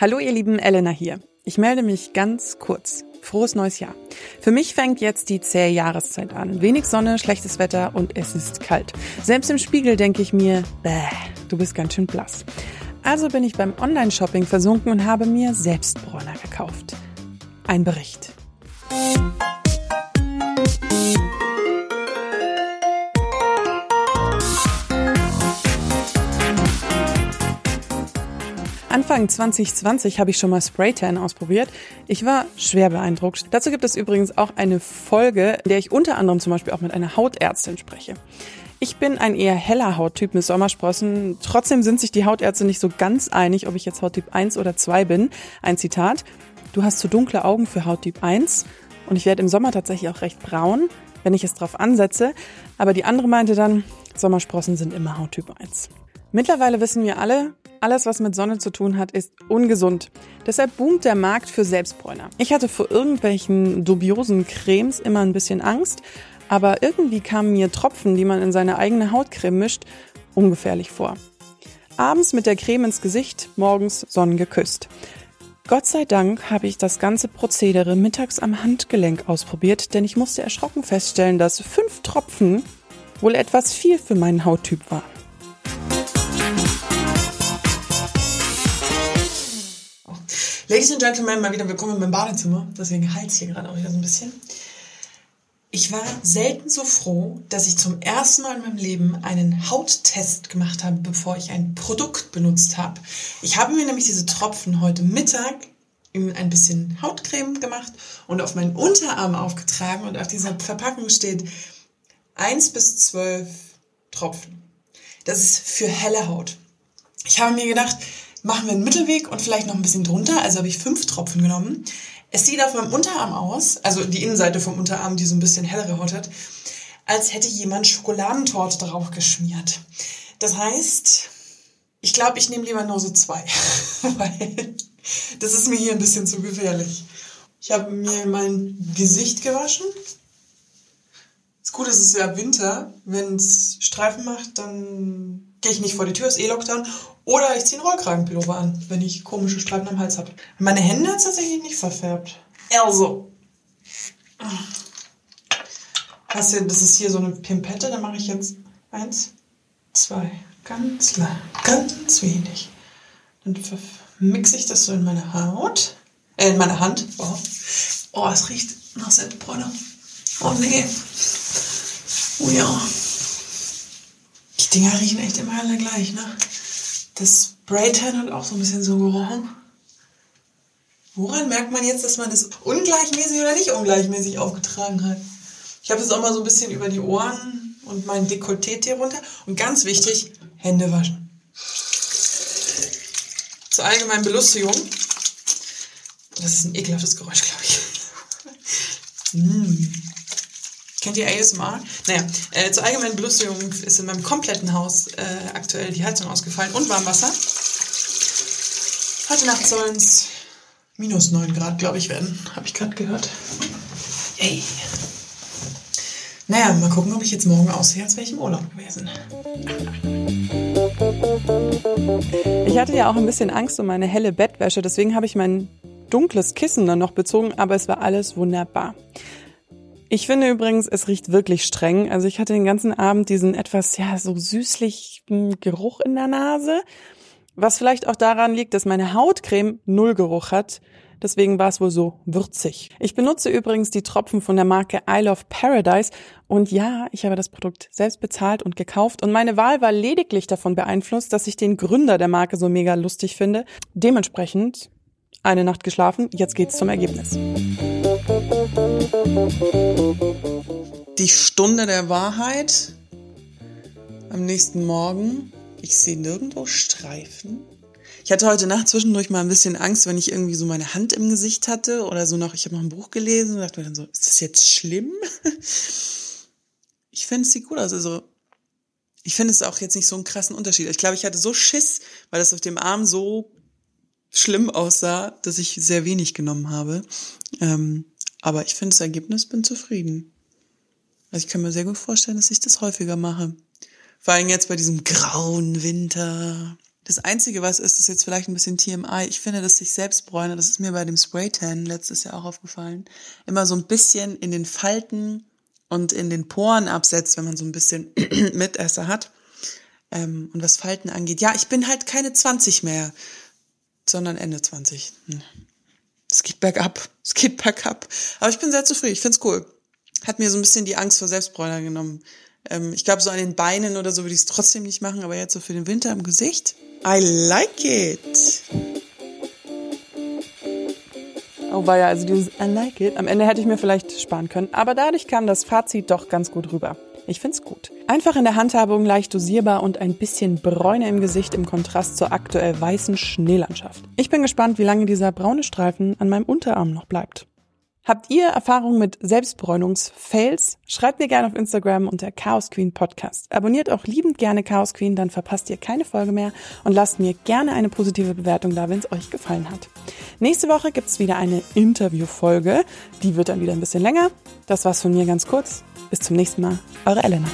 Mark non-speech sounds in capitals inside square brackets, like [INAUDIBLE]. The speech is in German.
Hallo ihr lieben Elena hier. Ich melde mich ganz kurz. Frohes neues Jahr. Für mich fängt jetzt die zähe Jahreszeit an. Wenig Sonne, schlechtes Wetter und es ist kalt. Selbst im Spiegel denke ich mir, bäh, du bist ganz schön blass. Also bin ich beim Online-Shopping versunken und habe mir Selbstbräuner gekauft. Ein Bericht. Anfang 2020 habe ich schon mal Spraytan ausprobiert. Ich war schwer beeindruckt. Dazu gibt es übrigens auch eine Folge, in der ich unter anderem zum Beispiel auch mit einer Hautärztin spreche. Ich bin ein eher heller Hauttyp mit Sommersprossen. Trotzdem sind sich die Hautärzte nicht so ganz einig, ob ich jetzt Hauttyp 1 oder 2 bin. Ein Zitat. Du hast zu dunkle Augen für Hauttyp 1 und ich werde im Sommer tatsächlich auch recht braun, wenn ich es drauf ansetze. Aber die andere meinte dann, Sommersprossen sind immer Hauttyp 1. Mittlerweile wissen wir alle, alles, was mit Sonne zu tun hat, ist ungesund. Deshalb boomt der Markt für Selbstbräuner. Ich hatte vor irgendwelchen dubiosen Cremes immer ein bisschen Angst, aber irgendwie kamen mir Tropfen, die man in seine eigene Hautcreme mischt, ungefährlich vor. Abends mit der Creme ins Gesicht, morgens sonnengeküsst. Gott sei Dank habe ich das ganze Prozedere mittags am Handgelenk ausprobiert, denn ich musste erschrocken feststellen, dass fünf Tropfen wohl etwas viel für meinen Hauttyp waren. Ladies and Gentlemen, mal wieder willkommen in meinem Badezimmer. Deswegen Hals hier gerade auch wieder so ein bisschen. Ich war selten so froh, dass ich zum ersten Mal in meinem Leben einen Hauttest gemacht habe, bevor ich ein Produkt benutzt habe. Ich habe mir nämlich diese Tropfen heute Mittag in ein bisschen Hautcreme gemacht und auf meinen Unterarm aufgetragen und auf dieser Verpackung steht 1 bis 12 Tropfen. Das ist für helle Haut. Ich habe mir gedacht, machen wir einen Mittelweg und vielleicht noch ein bisschen drunter. Also habe ich fünf Tropfen genommen. Es sieht auf meinem Unterarm aus, also die Innenseite vom Unterarm, die so ein bisschen hellere Haut hat, als hätte jemand Schokoladentorte drauf geschmiert. Das heißt, ich glaube, ich nehme lieber nur so zwei, [LAUGHS] weil das ist mir hier ein bisschen zu gefährlich. Ich habe mir mein Gesicht gewaschen. Das Gute ist, es ist ja Winter. Wenn es Streifen macht, dann gehe ich nicht vor die Tür, ist eh Lockdown. Oder ich ziehe einen Rollkragenpullover an, wenn ich komische Streifen am Hals habe. Meine Hände hat tatsächlich nicht verfärbt. Also. Hast du, das ist hier so eine Pimpette, da mache ich jetzt eins, zwei, ganz lang, ganz wenig. Dann mixe ich das so in meine Haut, äh, in meine Hand. Oh, oh es riecht nach Selbstbräuner. Oh nee. Oh ja. Die Dinger riechen echt immer alle gleich, ne? Das Spraytan hat auch so ein bisschen so gerochen. Woran merkt man jetzt, dass man es ungleichmäßig oder nicht ungleichmäßig aufgetragen hat? Ich habe es auch mal so ein bisschen über die Ohren und mein Dekolleté hier runter. Und ganz wichtig, Hände waschen. Zur allgemeinen Belustigung. Das ist ein ekelhaftes Geräusch, glaube ich. [LAUGHS] Kennt ihr ASMR? Naja, äh, zur allgemeinen Belustigung ist in meinem kompletten Haus äh, aktuell die Heizung ausgefallen und Warmwasser. Heute Nacht sollen es minus 9 Grad, glaube ich, werden. Habe ich gerade gehört. Yay. Naja, mal gucken, ob ich jetzt morgen aussehe, als wäre ich im Urlaub gewesen. Ich hatte ja auch ein bisschen Angst um meine helle Bettwäsche, deswegen habe ich mein dunkles Kissen dann noch bezogen, aber es war alles wunderbar. Ich finde übrigens, es riecht wirklich streng. Also ich hatte den ganzen Abend diesen etwas, ja, so süßlichen Geruch in der Nase. Was vielleicht auch daran liegt, dass meine Hautcreme null Geruch hat. Deswegen war es wohl so würzig. Ich benutze übrigens die Tropfen von der Marke Isle of Paradise. Und ja, ich habe das Produkt selbst bezahlt und gekauft. Und meine Wahl war lediglich davon beeinflusst, dass ich den Gründer der Marke so mega lustig finde. Dementsprechend eine Nacht geschlafen. Jetzt geht's zum Ergebnis. Die Stunde der Wahrheit am nächsten Morgen. Ich sehe nirgendwo Streifen. Ich hatte heute Nacht zwischendurch mal ein bisschen Angst, wenn ich irgendwie so meine Hand im Gesicht hatte oder so noch, ich habe noch ein Buch gelesen und dachte mir dann so, ist das jetzt schlimm? Ich finde, es sieht gut aus. Also, ich finde es auch jetzt nicht so einen krassen Unterschied. Ich glaube, ich hatte so Schiss, weil das auf dem Arm so schlimm aussah, dass ich sehr wenig genommen habe. Ähm, aber ich finde das Ergebnis, bin zufrieden. Also ich kann mir sehr gut vorstellen, dass ich das häufiger mache. Vor allem jetzt bei diesem grauen Winter. Das Einzige, was ist, ist jetzt vielleicht ein bisschen TMI. Ich finde, dass sich selbst bräune, das ist mir bei dem Spraytan letztes Jahr auch aufgefallen, immer so ein bisschen in den Falten und in den Poren absetzt, wenn man so ein bisschen [CLEARS THROAT] Mitesser hat. Ähm, und was Falten angeht, ja, ich bin halt keine 20 mehr, sondern Ende 20. Hm. Es geht bergab, es geht bergab. Aber ich bin sehr zufrieden, ich find's cool. Hat mir so ein bisschen die Angst vor Selbstbräuner genommen. Ähm, ich glaube, so an den Beinen oder so würde ich es trotzdem nicht machen, aber jetzt so für den Winter im Gesicht. I like it. Oh, war ja also dieses I like it. Am Ende hätte ich mir vielleicht sparen können, aber dadurch kam das Fazit doch ganz gut rüber. Ich find's gut. Einfach in der Handhabung, leicht dosierbar und ein bisschen Bräune im Gesicht im Kontrast zur aktuell weißen Schneelandschaft. Ich bin gespannt, wie lange dieser braune Streifen an meinem Unterarm noch bleibt. Habt ihr Erfahrungen mit Selbstbräunungsfails? Schreibt mir gerne auf Instagram unter Chaos Queen Podcast. Abonniert auch liebend gerne Chaos Queen, dann verpasst ihr keine Folge mehr und lasst mir gerne eine positive Bewertung da, wenn es euch gefallen hat. Nächste Woche gibt's wieder eine Interviewfolge. Die wird dann wieder ein bisschen länger. Das war's von mir ganz kurz. Bis zum nächsten Mal. Eure Elena.